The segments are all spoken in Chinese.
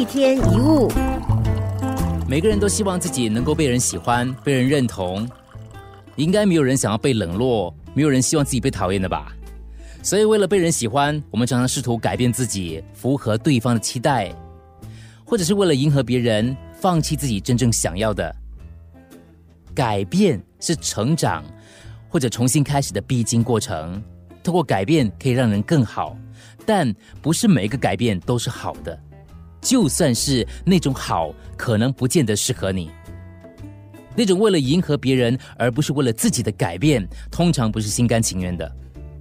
一天一物，每个人都希望自己能够被人喜欢、被人认同。应该没有人想要被冷落，没有人希望自己被讨厌的吧？所以，为了被人喜欢，我们常常试图改变自己，符合对方的期待，或者是为了迎合别人，放弃自己真正想要的。改变是成长或者重新开始的必经过程。通过改变可以让人更好，但不是每一个改变都是好的。就算是那种好，可能不见得适合你。那种为了迎合别人而不是为了自己的改变，通常不是心甘情愿的。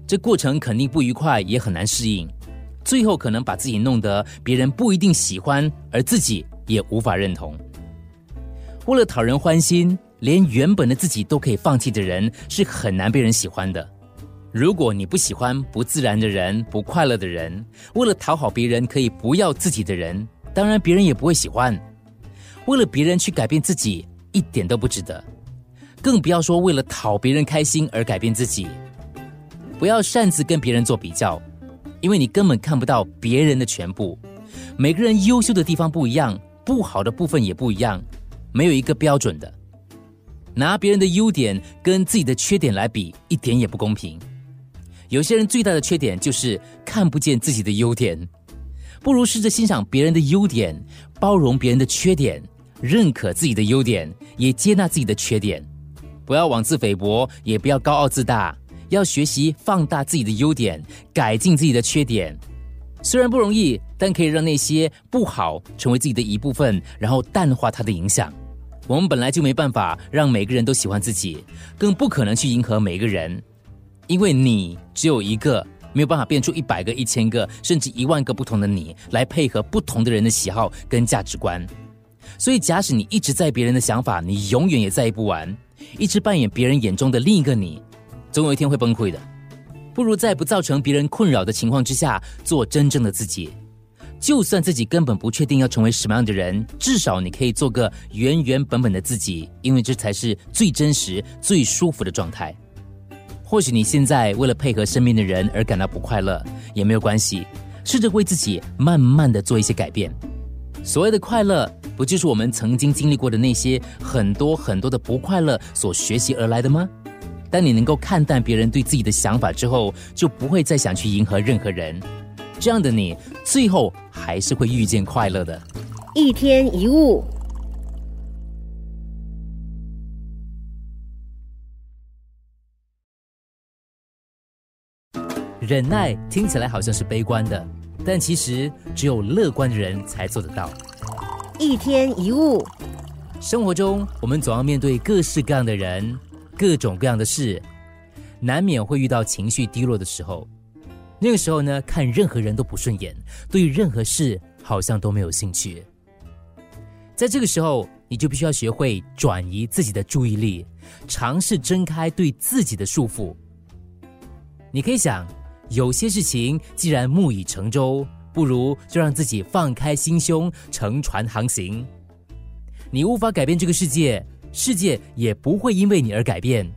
这过程肯定不愉快，也很难适应。最后可能把自己弄得别人不一定喜欢，而自己也无法认同。为了讨人欢心，连原本的自己都可以放弃的人，是很难被人喜欢的。如果你不喜欢不自然的人、不快乐的人，为了讨好别人可以不要自己的人，当然别人也不会喜欢。为了别人去改变自己，一点都不值得。更不要说为了讨别人开心而改变自己。不要擅自跟别人做比较，因为你根本看不到别人的全部。每个人优秀的地方不一样，不好的部分也不一样，没有一个标准的。拿别人的优点跟自己的缺点来比，一点也不公平。有些人最大的缺点就是看不见自己的优点，不如试着欣赏别人的优点，包容别人的缺点，认可自己的优点，也接纳自己的缺点。不要妄自菲薄，也不要高傲自大，要学习放大自己的优点，改进自己的缺点。虽然不容易，但可以让那些不好成为自己的一部分，然后淡化它的影响。我们本来就没办法让每个人都喜欢自己，更不可能去迎合每一个人。因为你只有一个，没有办法变出一百个、一千个，甚至一万个不同的你来配合不同的人的喜好跟价值观。所以，假使你一直在别人的想法，你永远也在意不完，一直扮演别人眼中的另一个你，总有一天会崩溃的。不如在不造成别人困扰的情况之下，做真正的自己。就算自己根本不确定要成为什么样的人，至少你可以做个原原本本的自己，因为这才是最真实、最舒服的状态。或许你现在为了配合身边的人而感到不快乐，也没有关系。试着为自己慢慢的做一些改变。所谓的快乐，不就是我们曾经经历过的那些很多很多的不快乐所学习而来的吗？当你能够看淡别人对自己的想法之后，就不会再想去迎合任何人。这样的你，最后还是会遇见快乐的。一天一物。忍耐听起来好像是悲观的，但其实只有乐观的人才做得到。一天一物，生活中我们总要面对各式各样的人，各种各样的事，难免会遇到情绪低落的时候。那个时候呢，看任何人都不顺眼，对任何事好像都没有兴趣。在这个时候，你就必须要学会转移自己的注意力，尝试挣开对自己的束缚。你可以想。有些事情既然木已成舟，不如就让自己放开心胸，乘船航行。你无法改变这个世界，世界也不会因为你而改变。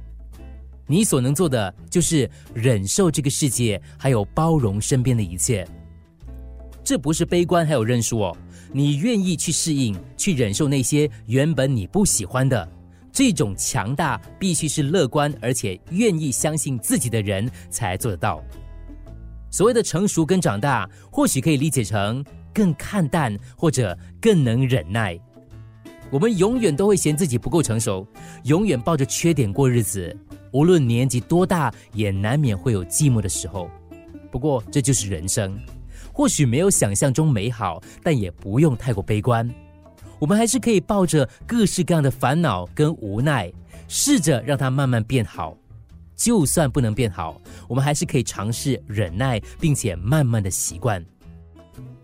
你所能做的就是忍受这个世界，还有包容身边的一切。这不是悲观，还有认输哦。你愿意去适应，去忍受那些原本你不喜欢的。这种强大，必须是乐观而且愿意相信自己的人才做得到。所谓的成熟跟长大，或许可以理解成更看淡或者更能忍耐。我们永远都会嫌自己不够成熟，永远抱着缺点过日子。无论年纪多大，也难免会有寂寞的时候。不过这就是人生，或许没有想象中美好，但也不用太过悲观。我们还是可以抱着各式各样的烦恼跟无奈，试着让它慢慢变好。就算不能变好，我们还是可以尝试忍耐，并且慢慢的习惯。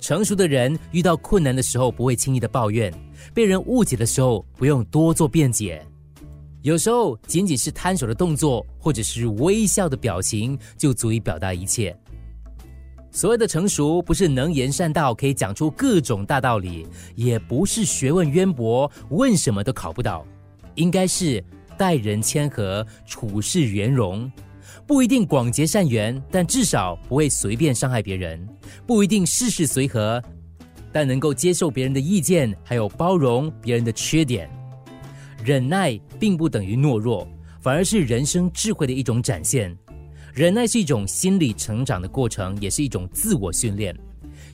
成熟的人遇到困难的时候不会轻易的抱怨，被人误解的时候不用多做辩解。有时候仅仅是摊手的动作，或者是微笑的表情，就足以表达一切。所谓的成熟，不是能言善道，可以讲出各种大道理，也不是学问渊博，问什么都考不到，应该是。待人谦和，处事圆融，不一定广结善缘，但至少不会随便伤害别人；不一定事事随和，但能够接受别人的意见，还有包容别人的缺点。忍耐并不等于懦弱，反而是人生智慧的一种展现。忍耐是一种心理成长的过程，也是一种自我训练，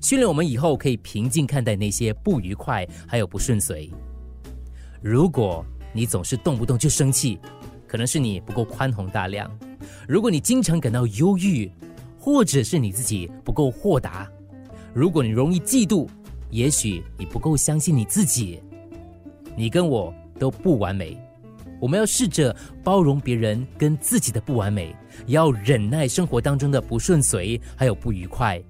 训练我们以后可以平静看待那些不愉快，还有不顺遂。如果你总是动不动就生气，可能是你不够宽宏大量；如果你经常感到忧郁，或者是你自己不够豁达；如果你容易嫉妒，也许你不够相信你自己。你跟我都不完美，我们要试着包容别人跟自己的不完美，要忍耐生活当中的不顺遂还有不愉快，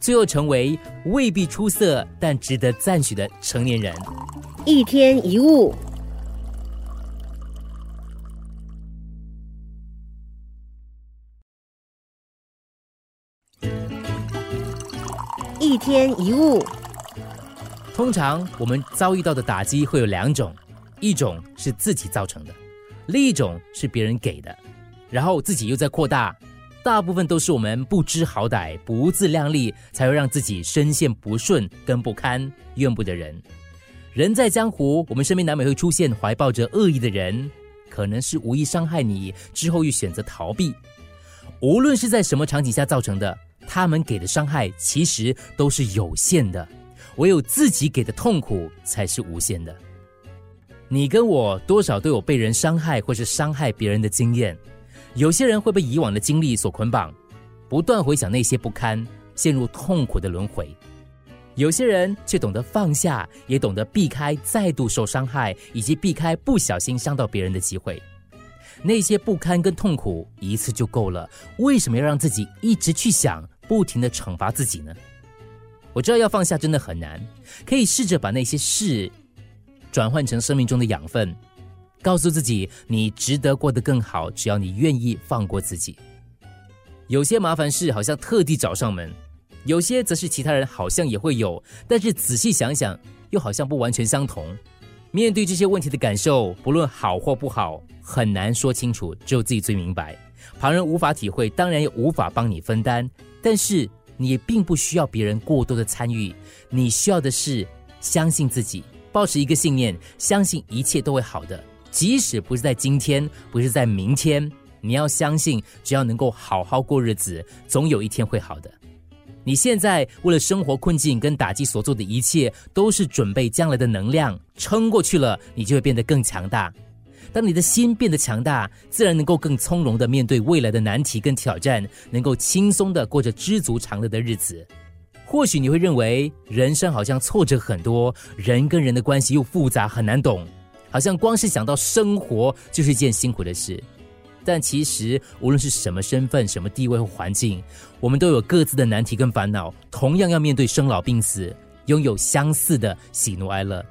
最后成为未必出色但值得赞许的成年人。一天一物。一天一物，通常我们遭遇到的打击会有两种，一种是自己造成的，另一种是别人给的，然后自己又在扩大。大部分都是我们不知好歹、不自量力，才会让自己深陷不顺跟不堪、怨不得人。人在江湖，我们身边难免会出现怀抱着恶意的人，可能是无意伤害你，之后又选择逃避。无论是在什么场景下造成的。他们给的伤害其实都是有限的，唯有自己给的痛苦才是无限的。你跟我多少都有被人伤害或是伤害别人的经验，有些人会被以往的经历所捆绑，不断回想那些不堪，陷入痛苦的轮回；有些人却懂得放下，也懂得避开再度受伤害，以及避开不小心伤到别人的机会。那些不堪跟痛苦一次就够了，为什么要让自己一直去想？不停的惩罚自己呢？我知道要放下真的很难，可以试着把那些事转换成生命中的养分，告诉自己你值得过得更好，只要你愿意放过自己。有些麻烦事好像特地找上门，有些则是其他人好像也会有，但是仔细想想又好像不完全相同。面对这些问题的感受，不论好或不好，很难说清楚，只有自己最明白。旁人无法体会，当然也无法帮你分担。但是你并不需要别人过多的参与，你需要的是相信自己，保持一个信念，相信一切都会好的。即使不是在今天，不是在明天，你要相信，只要能够好好过日子，总有一天会好的。你现在为了生活困境跟打击所做的一切，都是准备将来的能量，撑过去了，你就会变得更强大。当你的心变得强大，自然能够更从容的面对未来的难题跟挑战，能够轻松的过着知足常乐的日子。或许你会认为人生好像挫折很多，人跟人的关系又复杂很难懂，好像光是想到生活就是一件辛苦的事。但其实无论是什么身份、什么地位或环境，我们都有各自的难题跟烦恼，同样要面对生老病死，拥有相似的喜怒哀乐。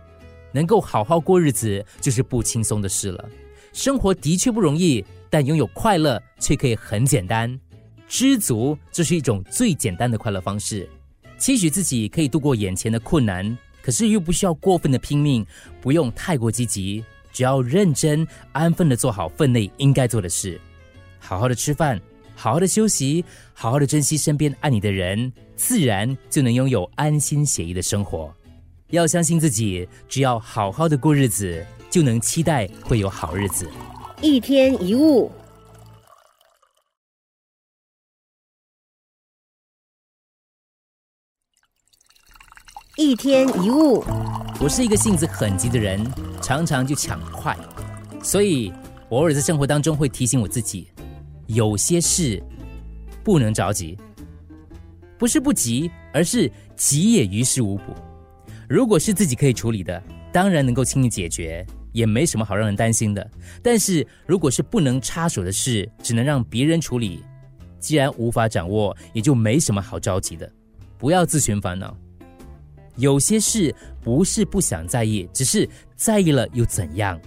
能够好好过日子，就是不轻松的事了。生活的确不容易，但拥有快乐却可以很简单。知足，这是一种最简单的快乐方式。期许自己可以度过眼前的困难，可是又不需要过分的拼命，不用太过积极，只要认真安分的做好分内应该做的事，好好的吃饭，好好的休息，好好的珍惜身边爱你的人，自然就能拥有安心写意的生活。要相信自己，只要好好的过日子，就能期待会有好日子。一天一物，一天一物。我是一个性子很急的人，常常就抢快，所以我偶尔在生活当中会提醒我自己，有些事不能着急，不是不急，而是急也于事无补。如果是自己可以处理的，当然能够轻易解决，也没什么好让人担心的。但是如果是不能插手的事，只能让别人处理，既然无法掌握，也就没什么好着急的。不要自寻烦恼。有些事不是不想在意，只是在意了又怎样？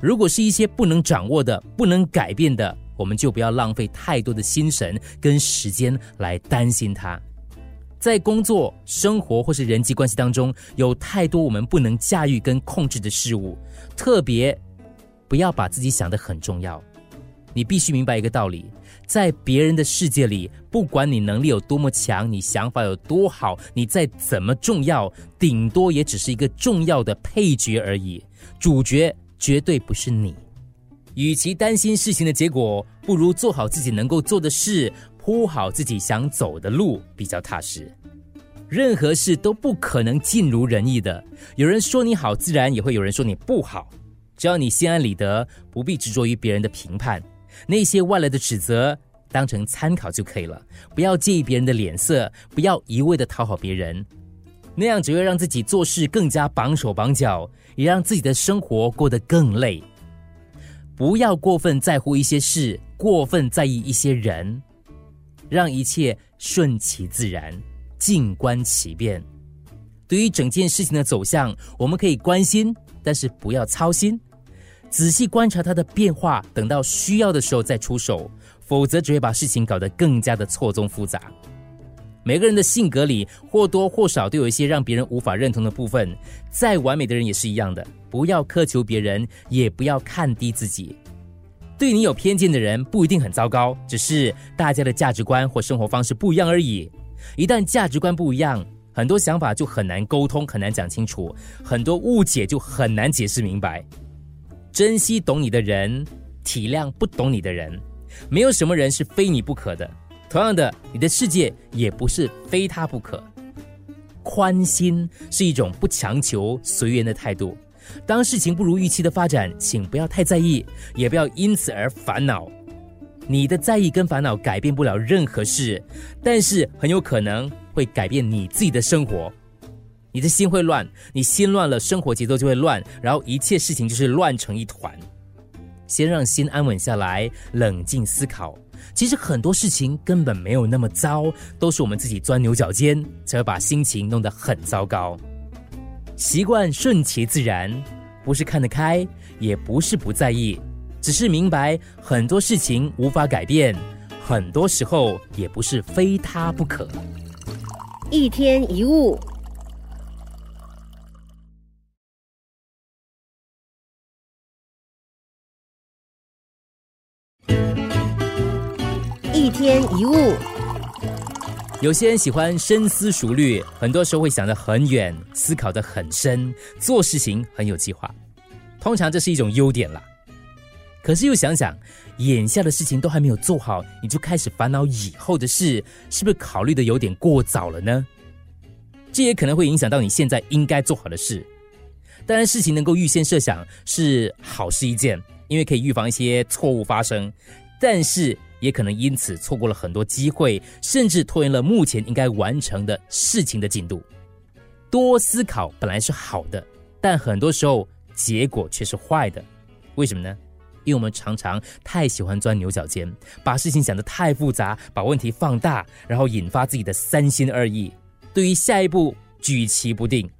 如果是一些不能掌握的、不能改变的，我们就不要浪费太多的心神跟时间来担心它。在工作、生活或是人际关系当中，有太多我们不能驾驭跟控制的事物，特别不要把自己想得很重要。你必须明白一个道理：在别人的世界里，不管你能力有多么强，你想法有多好，你再怎么重要，顶多也只是一个重要的配角而已。主角绝对不是你。与其担心事情的结果，不如做好自己能够做的事，铺好自己想走的路，比较踏实。任何事都不可能尽如人意的，有人说你好，自然也会有人说你不好。只要你心安理得，不必执着于别人的评判。那些外来的指责当成参考就可以了，不要介意别人的脸色，不要一味的讨好别人，那样只会让自己做事更加绑手绑脚，也让自己的生活过得更累。不要过分在乎一些事，过分在意一些人，让一切顺其自然，静观其变。对于整件事情的走向，我们可以关心，但是不要操心。仔细观察它的变化，等到需要的时候再出手，否则只会把事情搞得更加的错综复杂。每个人的性格里或多或少都有一些让别人无法认同的部分，再完美的人也是一样的。不要苛求别人，也不要看低自己。对你有偏见的人不一定很糟糕，只是大家的价值观或生活方式不一样而已。一旦价值观不一样，很多想法就很难沟通，很难讲清楚，很多误解就很难解释明白。珍惜懂你的人，体谅不懂你的人。没有什么人是非你不可的。同样的，你的世界也不是非他不可。宽心是一种不强求、随缘的态度。当事情不如预期的发展，请不要太在意，也不要因此而烦恼。你的在意跟烦恼改变不了任何事，但是很有可能会改变你自己的生活。你的心会乱，你心乱了，生活节奏就会乱，然后一切事情就是乱成一团。先让心安稳下来，冷静思考。其实很多事情根本没有那么糟，都是我们自己钻牛角尖，才会把心情弄得很糟糕。习惯顺其自然，不是看得开，也不是不在意，只是明白很多事情无法改变，很多时候也不是非他不可。一天一物。一天一物，有些人喜欢深思熟虑，很多时候会想得很远，思考得很深，做事情很有计划。通常这是一种优点啦。可是又想想，眼下的事情都还没有做好，你就开始烦恼以后的事，是不是考虑的有点过早了呢？这也可能会影响到你现在应该做好的事。当然，事情能够预先设想是好事一件，因为可以预防一些错误发生。但是。也可能因此错过了很多机会，甚至拖延了目前应该完成的事情的进度。多思考本来是好的，但很多时候结果却是坏的。为什么呢？因为我们常常太喜欢钻牛角尖，把事情想得太复杂，把问题放大，然后引发自己的三心二意，对于下一步举棋不定。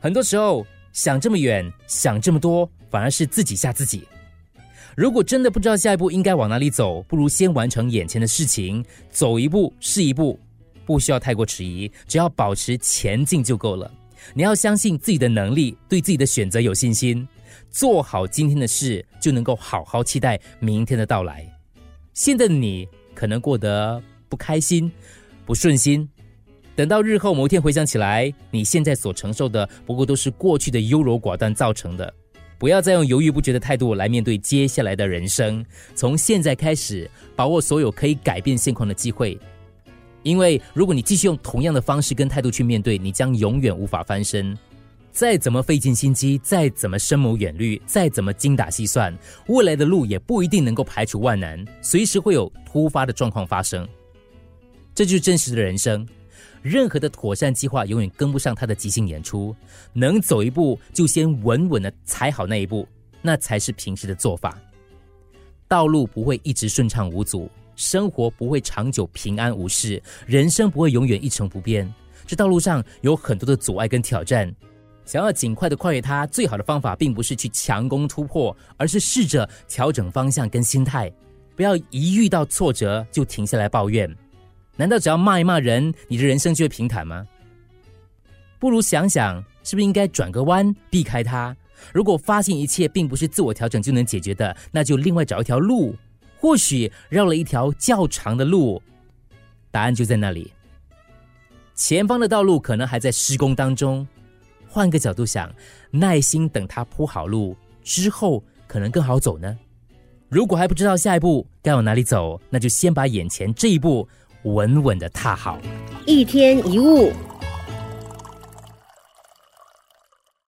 很多时候想这么远，想这么多，反而是自己吓自己。如果真的不知道下一步应该往哪里走，不如先完成眼前的事情，走一步是一步，不需要太过迟疑，只要保持前进就够了。你要相信自己的能力，对自己的选择有信心，做好今天的事，就能够好好期待明天的到来。现在的你可能过得不开心、不顺心，等到日后某一天回想起来，你现在所承受的，不过都是过去的优柔寡断造成的。不要再用犹豫不决的态度来面对接下来的人生。从现在开始，把握所有可以改变现况的机会。因为如果你继续用同样的方式跟态度去面对，你将永远无法翻身。再怎么费尽心机，再怎么深谋远虑，再怎么精打细算，未来的路也不一定能够排除万难，随时会有突发的状况发生。这就是真实的人生。任何的妥善计划永远跟不上他的即兴演出。能走一步，就先稳稳的踩好那一步，那才是平时的做法。道路不会一直顺畅无阻，生活不会长久平安无事，人生不会永远一成不变。这道路上有很多的阻碍跟挑战，想要尽快的跨越它，最好的方法并不是去强攻突破，而是试着调整方向跟心态，不要一遇到挫折就停下来抱怨。难道只要骂一骂人，你的人生就会平坦吗？不如想想，是不是应该转个弯，避开它？如果发现一切并不是自我调整就能解决的，那就另外找一条路，或许绕了一条较长的路。答案就在那里。前方的道路可能还在施工当中，换个角度想，耐心等它铺好路之后，可能更好走呢。如果还不知道下一步该往哪里走，那就先把眼前这一步稳稳的踏好。一天一物。